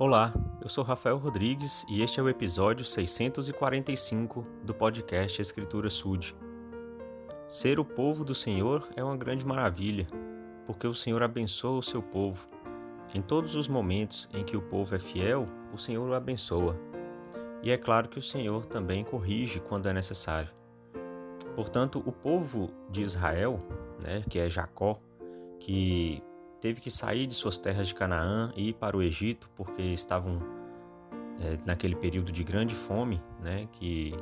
Olá, eu sou Rafael Rodrigues e este é o episódio 645 do podcast Escritura Sud. Ser o povo do Senhor é uma grande maravilha, porque o Senhor abençoa o seu povo. Em todos os momentos em que o povo é fiel, o Senhor o abençoa. E é claro que o Senhor também corrige quando é necessário. Portanto, o povo de Israel, né, que é Jacó, que teve que sair de suas terras de Canaã e ir para o Egito porque estavam é, naquele período de grande fome, né, que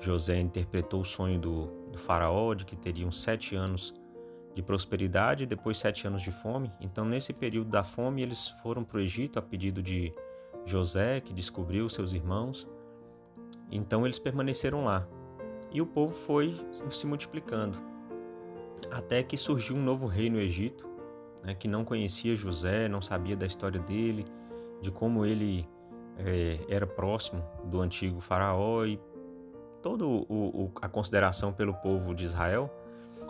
José interpretou o sonho do, do faraó de que teriam sete anos de prosperidade e depois sete anos de fome. Então, nesse período da fome, eles foram para o Egito a pedido de José, que descobriu seus irmãos. Então, eles permaneceram lá. E o povo foi se multiplicando, até que surgiu um novo rei no Egito, né, que não conhecia José, não sabia da história dele, de como ele é, era próximo do antigo faraó e toda a consideração pelo povo de Israel.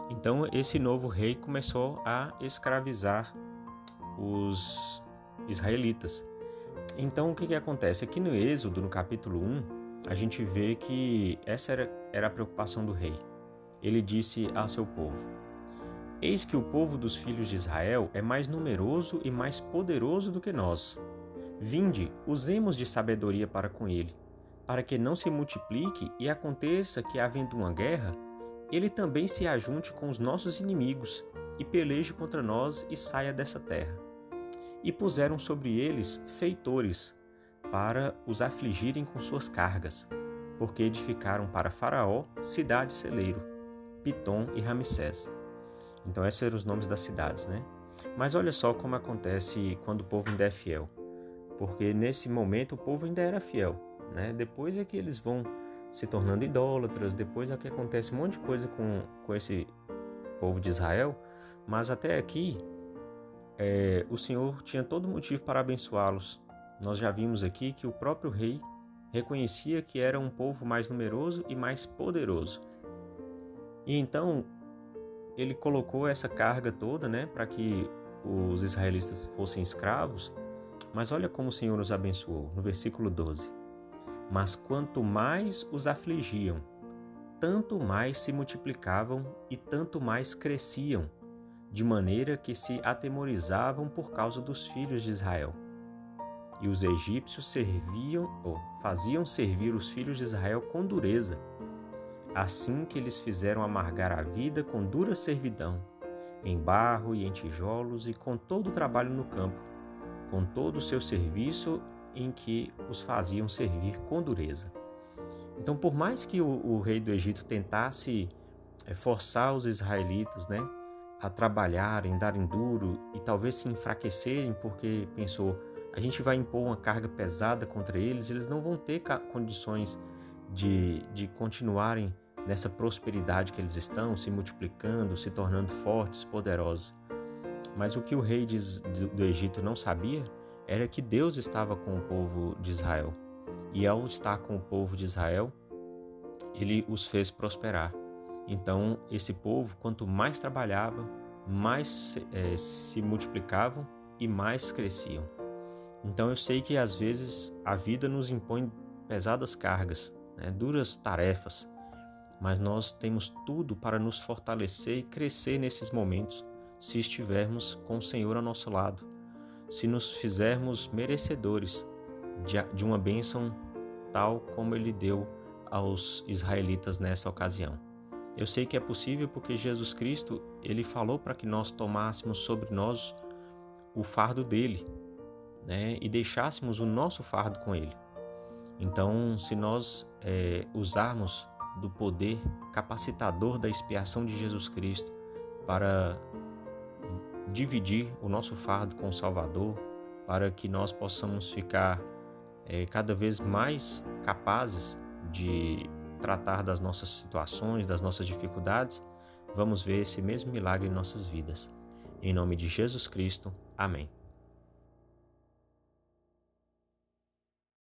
Então esse novo rei começou a escravizar os israelitas. Então o que, que acontece? Aqui no Êxodo, no capítulo 1, a gente vê que essa era, era a preocupação do rei. Ele disse a seu povo: Eis que o povo dos filhos de Israel é mais numeroso e mais poderoso do que nós. Vinde, usemos de sabedoria para com ele, para que não se multiplique e aconteça que, havendo uma guerra, ele também se ajunte com os nossos inimigos e peleje contra nós e saia dessa terra. E puseram sobre eles feitores, para os afligirem com suas cargas, porque edificaram para Faraó cidade celeiro, Pitom e Ramsés. Então, esses eram os nomes das cidades, né? Mas olha só como acontece quando o povo ainda é fiel. Porque nesse momento o povo ainda era fiel, né? Depois é que eles vão se tornando idólatras, depois é que acontece um monte de coisa com, com esse povo de Israel, mas até aqui é, o Senhor tinha todo motivo para abençoá-los. Nós já vimos aqui que o próprio rei reconhecia que era um povo mais numeroso e mais poderoso. E então ele colocou essa carga toda, né, para que os israelitas fossem escravos. Mas olha como o Senhor os abençoou, no versículo 12. Mas quanto mais os afligiam, tanto mais se multiplicavam e tanto mais cresciam, de maneira que se atemorizavam por causa dos filhos de Israel. E os egípcios serviam ou faziam servir os filhos de Israel com dureza assim que eles fizeram amargar a vida com dura servidão, em barro e em tijolos e com todo o trabalho no campo, com todo o seu serviço em que os faziam servir com dureza. Então, por mais que o, o rei do Egito tentasse é, forçar os israelitas né, a trabalharem, darem duro e talvez se enfraquecerem, porque pensou, a gente vai impor uma carga pesada contra eles, eles não vão ter condições de, de continuarem nessa prosperidade que eles estão, se multiplicando, se tornando fortes, poderosos. Mas o que o rei do Egito não sabia era que Deus estava com o povo de Israel. E ao estar com o povo de Israel, ele os fez prosperar. Então, esse povo, quanto mais trabalhava, mais é, se multiplicavam e mais cresciam. Então, eu sei que às vezes a vida nos impõe pesadas cargas, né, duras tarefas, mas nós temos tudo para nos fortalecer e crescer nesses momentos se estivermos com o Senhor ao nosso lado, se nos fizermos merecedores de uma bênção tal como ele deu aos israelitas nessa ocasião. Eu sei que é possível porque Jesus Cristo, ele falou para que nós tomássemos sobre nós o fardo dele, né, e deixássemos o nosso fardo com ele. Então, se nós é, usarmos do poder capacitador da expiação de Jesus Cristo para dividir o nosso fardo com o Salvador, para que nós possamos ficar é, cada vez mais capazes de tratar das nossas situações, das nossas dificuldades, vamos ver esse mesmo milagre em nossas vidas. Em nome de Jesus Cristo, amém.